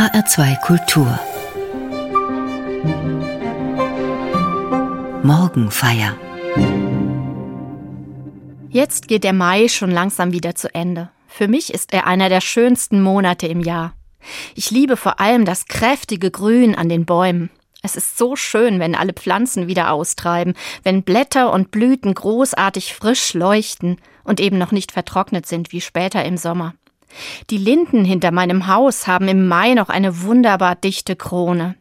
HR2 Kultur Morgenfeier Jetzt geht der Mai schon langsam wieder zu Ende. Für mich ist er einer der schönsten Monate im Jahr. Ich liebe vor allem das kräftige Grün an den Bäumen. Es ist so schön, wenn alle Pflanzen wieder austreiben, wenn Blätter und Blüten großartig frisch leuchten und eben noch nicht vertrocknet sind wie später im Sommer. Die Linden hinter meinem Haus haben im Mai noch eine wunderbar dichte Krone.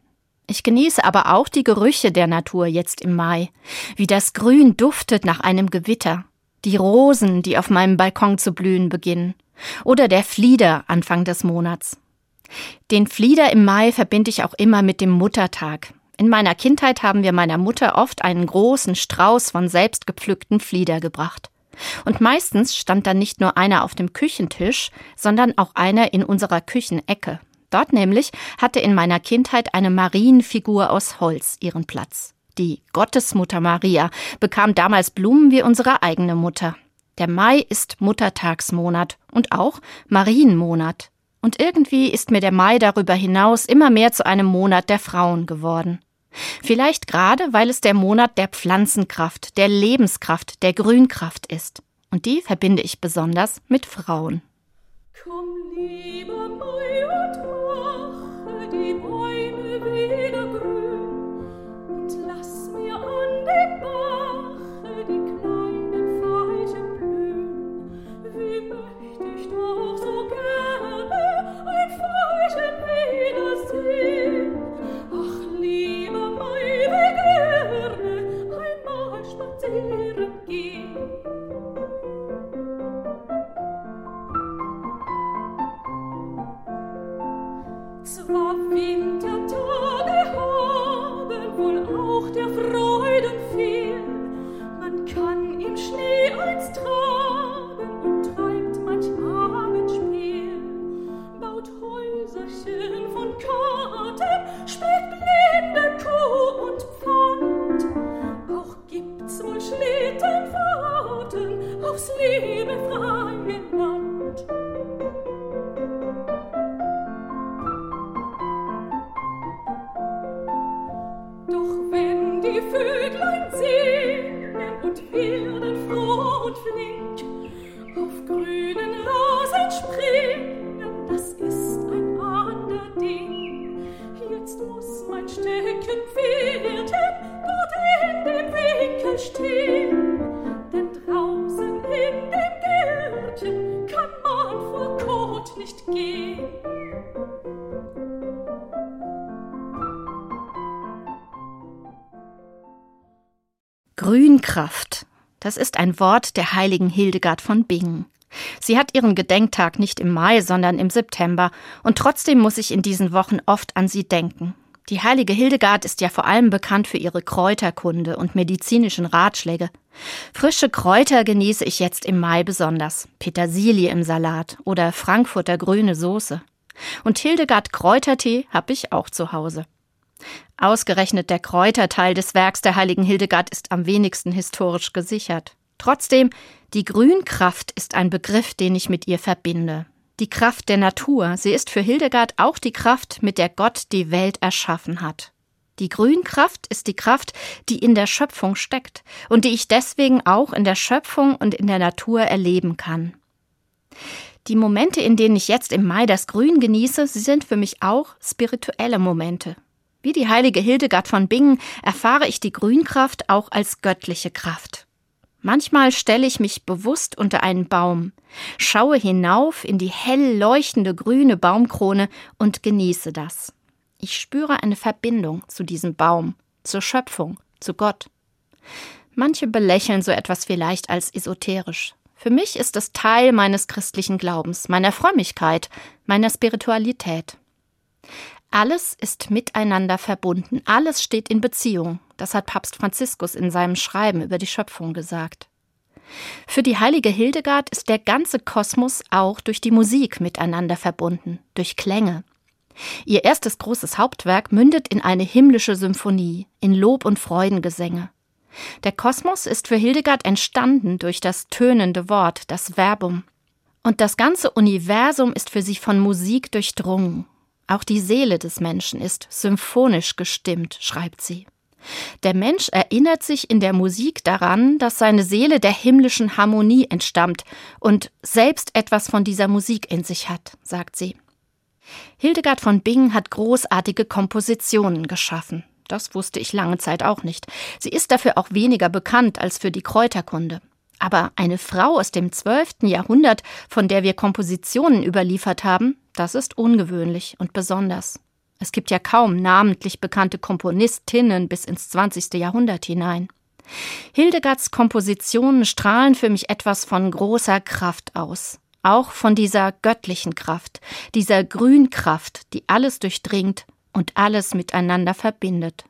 Ich genieße aber auch die Gerüche der Natur jetzt im Mai, wie das Grün duftet nach einem Gewitter, die Rosen, die auf meinem Balkon zu blühen beginnen, oder der Flieder Anfang des Monats. Den Flieder im Mai verbinde ich auch immer mit dem Muttertag. In meiner Kindheit haben wir meiner Mutter oft einen großen Strauß von selbstgepflückten Flieder gebracht. Und meistens stand dann nicht nur einer auf dem Küchentisch, sondern auch einer in unserer Küchenecke. Dort nämlich hatte in meiner Kindheit eine Marienfigur aus Holz ihren Platz. Die Gottesmutter Maria bekam damals Blumen wie unsere eigene Mutter. Der Mai ist Muttertagsmonat und auch Marienmonat. Und irgendwie ist mir der Mai darüber hinaus immer mehr zu einem Monat der Frauen geworden. Vielleicht gerade, weil es der Monat der Pflanzenkraft, der Lebenskraft, der Grünkraft ist. Und die verbinde ich besonders mit Frauen. Komm, lieber Mai, Grünkraft. Das ist ein Wort der heiligen Hildegard von Bingen. Sie hat ihren Gedenktag nicht im Mai, sondern im September, und trotzdem muss ich in diesen Wochen oft an sie denken. Die heilige Hildegard ist ja vor allem bekannt für ihre Kräuterkunde und medizinischen Ratschläge. Frische Kräuter genieße ich jetzt im Mai besonders. Petersilie im Salat oder Frankfurter grüne Soße. Und Hildegard Kräutertee habe ich auch zu Hause. Ausgerechnet der Kräuterteil des Werks der heiligen Hildegard ist am wenigsten historisch gesichert. Trotzdem, die Grünkraft ist ein Begriff, den ich mit ihr verbinde. Die Kraft der Natur, sie ist für Hildegard auch die Kraft, mit der Gott die Welt erschaffen hat. Die Grünkraft ist die Kraft, die in der Schöpfung steckt und die ich deswegen auch in der Schöpfung und in der Natur erleben kann. Die Momente, in denen ich jetzt im Mai das Grün genieße, sie sind für mich auch spirituelle Momente. Wie die heilige Hildegard von Bingen erfahre ich die Grünkraft auch als göttliche Kraft. Manchmal stelle ich mich bewusst unter einen Baum, schaue hinauf in die hell leuchtende grüne Baumkrone und genieße das. Ich spüre eine Verbindung zu diesem Baum, zur Schöpfung, zu Gott. Manche belächeln so etwas vielleicht als esoterisch. Für mich ist es Teil meines christlichen Glaubens, meiner Frömmigkeit, meiner Spiritualität. Alles ist miteinander verbunden, alles steht in Beziehung. Das hat Papst Franziskus in seinem Schreiben über die Schöpfung gesagt. Für die heilige Hildegard ist der ganze Kosmos auch durch die Musik miteinander verbunden, durch Klänge. Ihr erstes großes Hauptwerk mündet in eine himmlische Symphonie, in Lob und Freudengesänge. Der Kosmos ist für Hildegard entstanden durch das tönende Wort, das Verbum. Und das ganze Universum ist für sie von Musik durchdrungen. Auch die Seele des Menschen ist symphonisch gestimmt, schreibt sie. Der Mensch erinnert sich in der Musik daran, dass seine Seele der himmlischen Harmonie entstammt und selbst etwas von dieser Musik in sich hat, sagt sie. Hildegard von Bingen hat großartige Kompositionen geschaffen. Das wusste ich lange Zeit auch nicht. Sie ist dafür auch weniger bekannt als für die Kräuterkunde. Aber eine Frau aus dem 12. Jahrhundert, von der wir Kompositionen überliefert haben, das ist ungewöhnlich und besonders. Es gibt ja kaum namentlich bekannte Komponistinnen bis ins 20. Jahrhundert hinein. Hildegards Kompositionen strahlen für mich etwas von großer Kraft aus, auch von dieser göttlichen Kraft, dieser Grünkraft, die alles durchdringt und alles miteinander verbindet.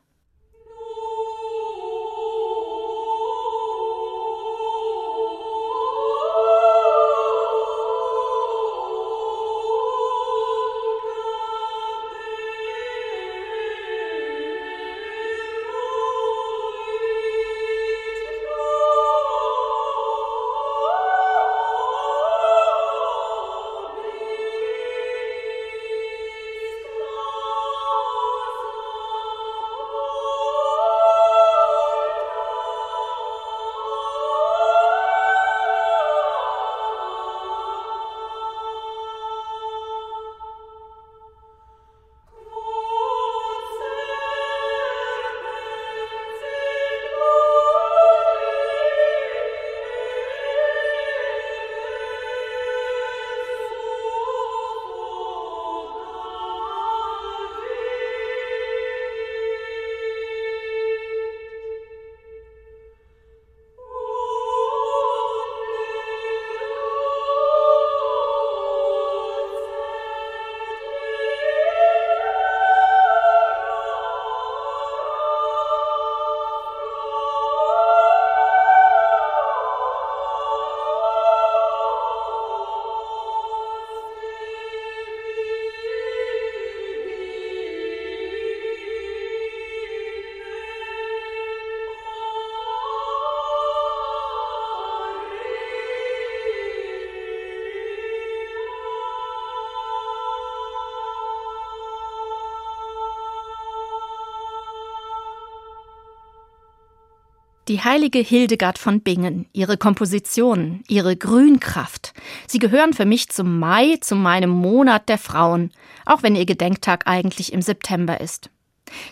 Die heilige Hildegard von Bingen, ihre Kompositionen, ihre Grünkraft. Sie gehören für mich zum Mai, zu meinem Monat der Frauen, auch wenn ihr Gedenktag eigentlich im September ist.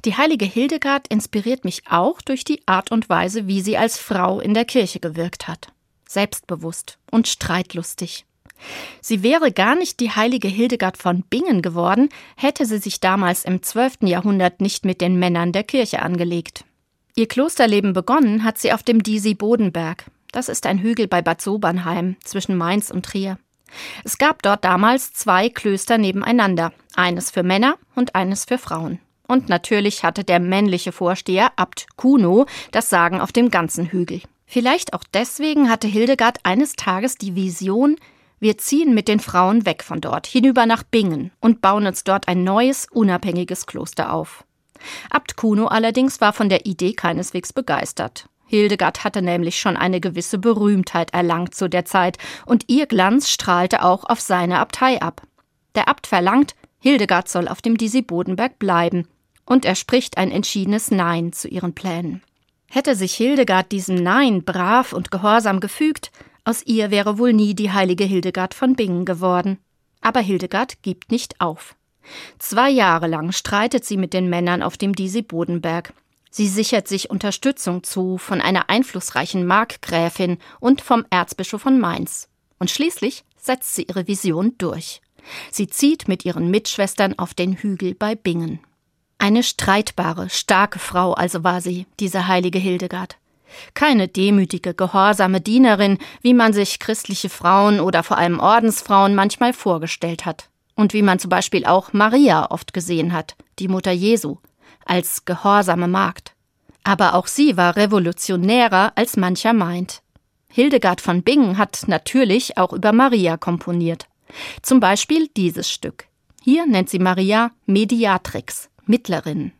Die heilige Hildegard inspiriert mich auch durch die Art und Weise, wie sie als Frau in der Kirche gewirkt hat. Selbstbewusst und streitlustig. Sie wäre gar nicht die heilige Hildegard von Bingen geworden, hätte sie sich damals im 12. Jahrhundert nicht mit den Männern der Kirche angelegt. Ihr Klosterleben begonnen hat sie auf dem Disi-Bodenberg. Das ist ein Hügel bei Bad Sobernheim zwischen Mainz und Trier. Es gab dort damals zwei Klöster nebeneinander, eines für Männer und eines für Frauen. Und natürlich hatte der männliche Vorsteher, Abt Kuno, das Sagen auf dem ganzen Hügel. Vielleicht auch deswegen hatte Hildegard eines Tages die Vision, wir ziehen mit den Frauen weg von dort, hinüber nach Bingen und bauen uns dort ein neues, unabhängiges Kloster auf. Abt Kuno allerdings war von der Idee keineswegs begeistert. Hildegard hatte nämlich schon eine gewisse Berühmtheit erlangt zu der Zeit, und ihr Glanz strahlte auch auf seine Abtei ab. Der Abt verlangt, Hildegard soll auf dem Disi-Bodenberg bleiben, und er spricht ein entschiedenes Nein zu ihren Plänen. Hätte sich Hildegard diesem Nein brav und gehorsam gefügt, aus ihr wäre wohl nie die heilige Hildegard von Bingen geworden. Aber Hildegard gibt nicht auf. Zwei Jahre lang streitet sie mit den Männern auf dem Disi-Bodenberg. Sie sichert sich Unterstützung zu von einer einflussreichen Markgräfin und vom Erzbischof von Mainz. Und schließlich setzt sie ihre Vision durch. Sie zieht mit ihren Mitschwestern auf den Hügel bei Bingen. Eine streitbare, starke Frau also war sie, diese heilige Hildegard. Keine demütige, gehorsame Dienerin, wie man sich christliche Frauen oder vor allem Ordensfrauen manchmal vorgestellt hat und wie man zum Beispiel auch Maria oft gesehen hat, die Mutter Jesu, als gehorsame Magd. Aber auch sie war revolutionärer, als mancher meint. Hildegard von Bingen hat natürlich auch über Maria komponiert. Zum Beispiel dieses Stück. Hier nennt sie Maria Mediatrix, Mittlerin.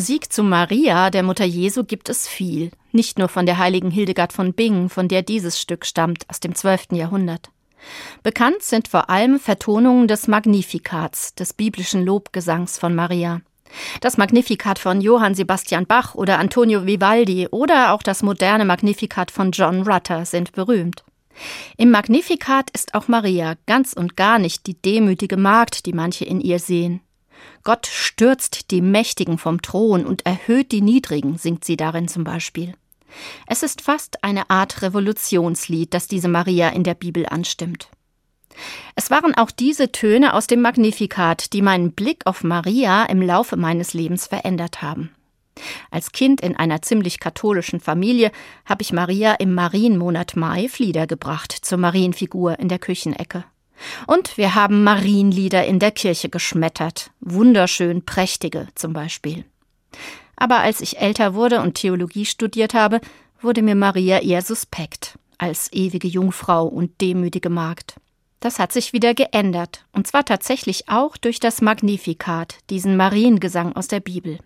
Musik zu Maria, der Mutter Jesu, gibt es viel. Nicht nur von der heiligen Hildegard von Bingen, von der dieses Stück stammt, aus dem 12. Jahrhundert. Bekannt sind vor allem Vertonungen des Magnifikats, des biblischen Lobgesangs von Maria. Das Magnifikat von Johann Sebastian Bach oder Antonio Vivaldi oder auch das moderne Magnifikat von John Rutter sind berühmt. Im Magnifikat ist auch Maria ganz und gar nicht die demütige Magd, die manche in ihr sehen. Gott stürzt die Mächtigen vom Thron und erhöht die Niedrigen, singt sie darin zum Beispiel. Es ist fast eine Art Revolutionslied, das diese Maria in der Bibel anstimmt. Es waren auch diese Töne aus dem Magnifikat, die meinen Blick auf Maria im Laufe meines Lebens verändert haben. Als Kind in einer ziemlich katholischen Familie habe ich Maria im Marienmonat Mai Flieder gebracht zur Marienfigur in der Küchenecke. Und wir haben Marienlieder in der Kirche geschmettert, wunderschön prächtige zum Beispiel. Aber als ich älter wurde und Theologie studiert habe, wurde mir Maria eher suspekt als ewige Jungfrau und demütige Magd. Das hat sich wieder geändert, und zwar tatsächlich auch durch das Magnifikat, diesen Mariengesang aus der Bibel.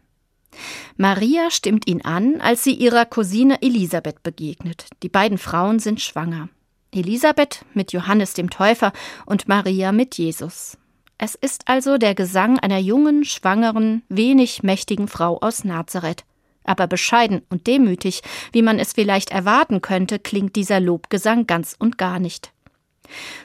Maria stimmt ihn an, als sie ihrer Cousine Elisabeth begegnet. Die beiden Frauen sind schwanger. Elisabeth mit Johannes dem Täufer und Maria mit Jesus. Es ist also der Gesang einer jungen, schwangeren, wenig mächtigen Frau aus Nazareth. Aber bescheiden und demütig, wie man es vielleicht erwarten könnte, klingt dieser Lobgesang ganz und gar nicht.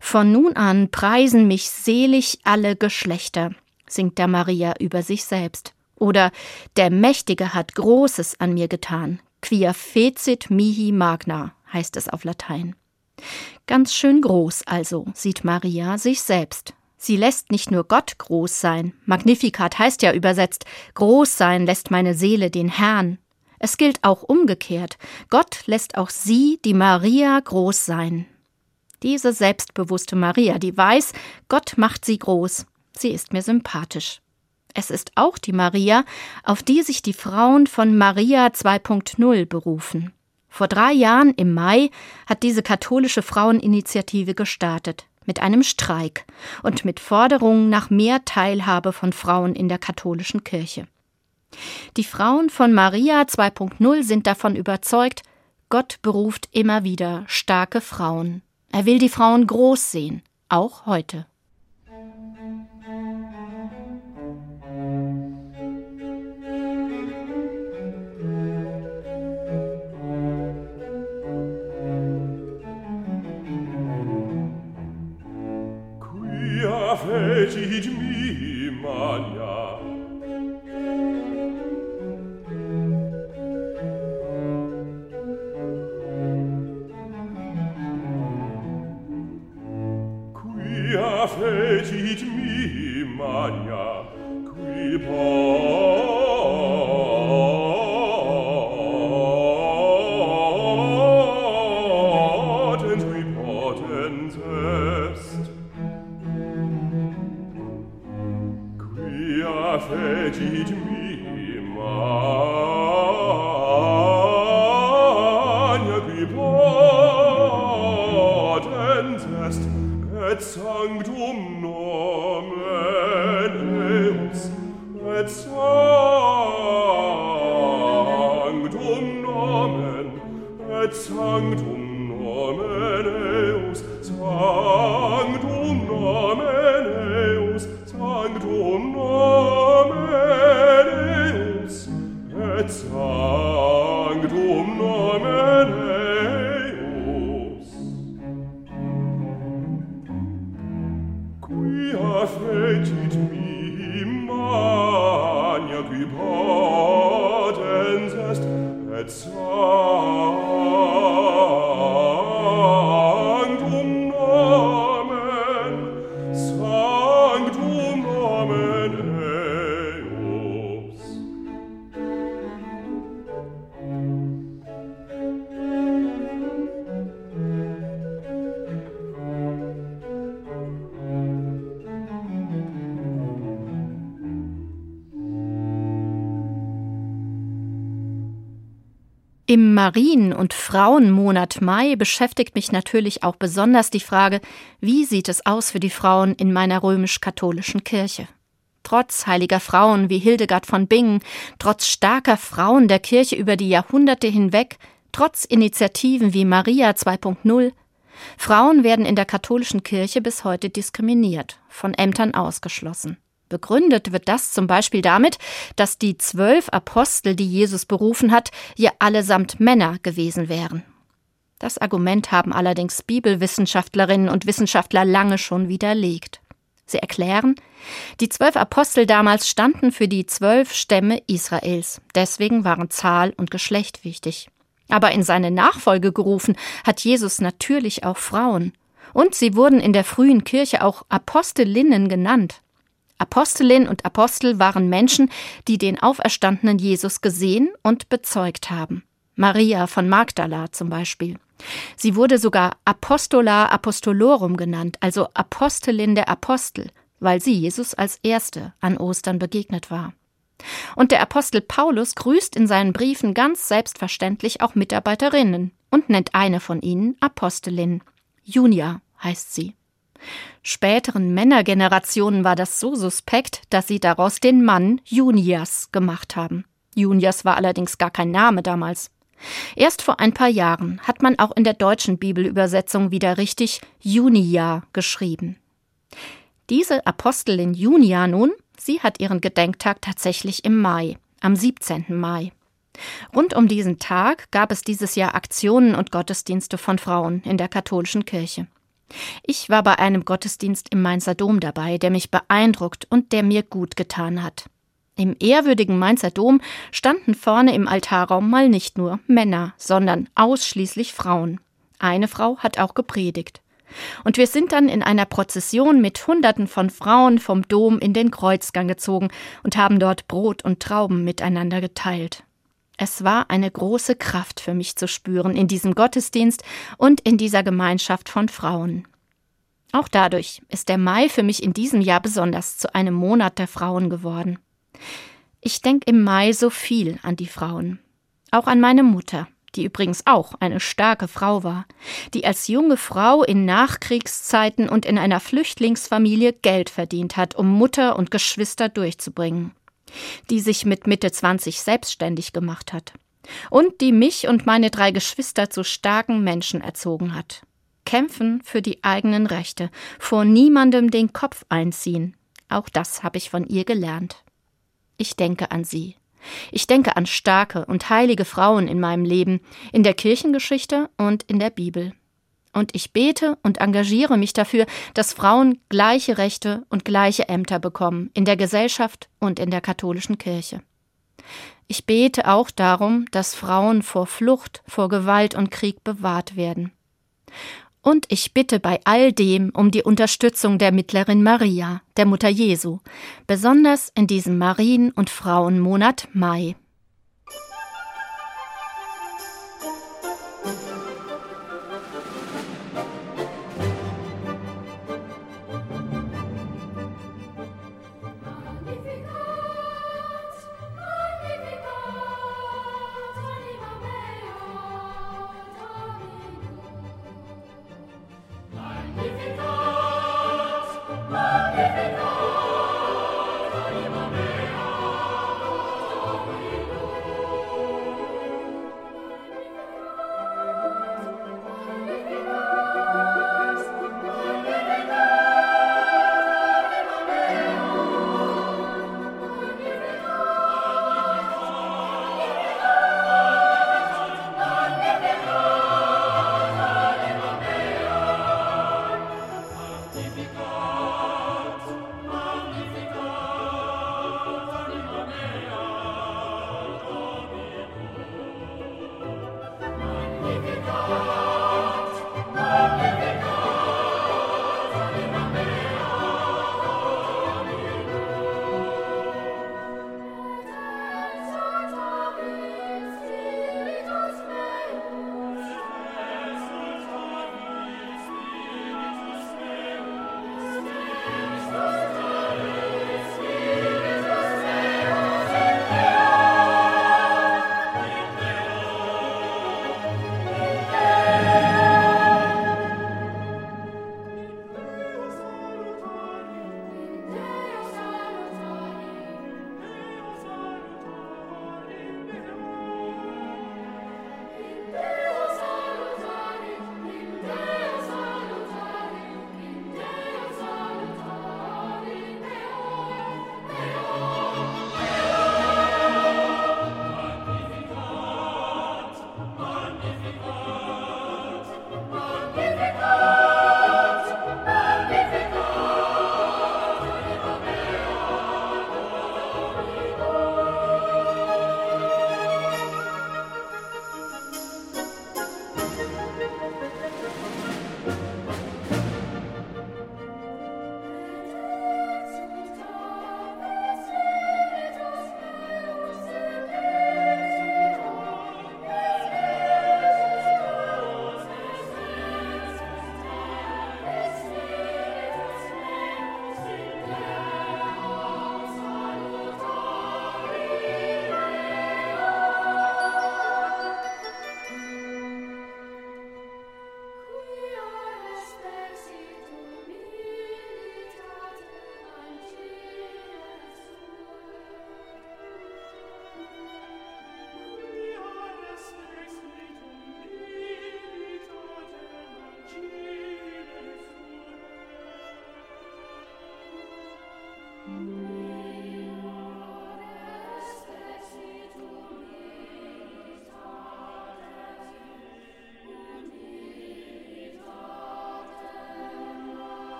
Von nun an preisen mich selig alle Geschlechter, singt der Maria über sich selbst. Oder der Mächtige hat Großes an mir getan. Quia fecit mihi magna, heißt es auf Latein. Ganz schön groß also sieht Maria sich selbst. Sie lässt nicht nur Gott groß sein, Magnificat heißt ja übersetzt, groß sein lässt meine Seele den Herrn. Es gilt auch umgekehrt, Gott lässt auch sie, die Maria, groß sein. Diese selbstbewusste Maria, die weiß, Gott macht sie groß, sie ist mir sympathisch. Es ist auch die Maria, auf die sich die Frauen von Maria 2.0 berufen. Vor drei Jahren im Mai hat diese katholische Fraueninitiative gestartet mit einem Streik und mit Forderungen nach mehr Teilhabe von Frauen in der katholischen Kirche. Die Frauen von Maria 2.0 sind davon überzeugt, Gott beruft immer wieder starke Frauen. Er will die Frauen groß sehen, auch heute. überfältigt mi maniac überdens est, et Im Marien- und Frauenmonat Mai beschäftigt mich natürlich auch besonders die Frage, wie sieht es aus für die Frauen in meiner römisch-katholischen Kirche? Trotz heiliger Frauen wie Hildegard von Bingen, trotz starker Frauen der Kirche über die Jahrhunderte hinweg, trotz Initiativen wie Maria 2.0, Frauen werden in der katholischen Kirche bis heute diskriminiert, von Ämtern ausgeschlossen. Begründet wird das zum Beispiel damit, dass die zwölf Apostel, die Jesus berufen hat, ja allesamt Männer gewesen wären. Das Argument haben allerdings Bibelwissenschaftlerinnen und Wissenschaftler lange schon widerlegt. Sie erklären, die zwölf Apostel damals standen für die zwölf Stämme Israels, deswegen waren Zahl und Geschlecht wichtig. Aber in seine Nachfolge gerufen hat Jesus natürlich auch Frauen. Und sie wurden in der frühen Kirche auch Apostelinnen genannt. Apostelin und Apostel waren Menschen, die den auferstandenen Jesus gesehen und bezeugt haben. Maria von Magdala zum Beispiel. Sie wurde sogar Apostola Apostolorum genannt, also Apostelin der Apostel, weil sie Jesus als Erste an Ostern begegnet war. Und der Apostel Paulus grüßt in seinen Briefen ganz selbstverständlich auch Mitarbeiterinnen und nennt eine von ihnen Apostelin. Junia heißt sie. Späteren Männergenerationen war das so suspekt, dass sie daraus den Mann Junias gemacht haben. Junias war allerdings gar kein Name damals. Erst vor ein paar Jahren hat man auch in der deutschen Bibelübersetzung wieder richtig Junia geschrieben. Diese Apostelin Junia nun, sie hat ihren Gedenktag tatsächlich im Mai, am 17. Mai. Rund um diesen Tag gab es dieses Jahr Aktionen und Gottesdienste von Frauen in der katholischen Kirche. Ich war bei einem Gottesdienst im Mainzer Dom dabei, der mich beeindruckt und der mir gut getan hat. Im ehrwürdigen Mainzer Dom standen vorne im Altarraum mal nicht nur Männer, sondern ausschließlich Frauen. Eine Frau hat auch gepredigt. Und wir sind dann in einer Prozession mit Hunderten von Frauen vom Dom in den Kreuzgang gezogen und haben dort Brot und Trauben miteinander geteilt. Es war eine große Kraft für mich zu spüren in diesem Gottesdienst und in dieser Gemeinschaft von Frauen. Auch dadurch ist der Mai für mich in diesem Jahr besonders zu einem Monat der Frauen geworden. Ich denke im Mai so viel an die Frauen. Auch an meine Mutter, die übrigens auch eine starke Frau war, die als junge Frau in Nachkriegszeiten und in einer Flüchtlingsfamilie Geld verdient hat, um Mutter und Geschwister durchzubringen, die sich mit Mitte 20 selbstständig gemacht hat und die mich und meine drei Geschwister zu starken Menschen erzogen hat. Kämpfen für die eigenen Rechte, vor niemandem den Kopf einziehen. Auch das habe ich von ihr gelernt. Ich denke an sie. Ich denke an starke und heilige Frauen in meinem Leben, in der Kirchengeschichte und in der Bibel. Und ich bete und engagiere mich dafür, dass Frauen gleiche Rechte und gleiche Ämter bekommen in der Gesellschaft und in der katholischen Kirche. Ich bete auch darum, dass Frauen vor Flucht, vor Gewalt und Krieg bewahrt werden. Und ich bitte bei all dem um die Unterstützung der Mittlerin Maria, der Mutter Jesu, besonders in diesem Marien- und Frauenmonat Mai.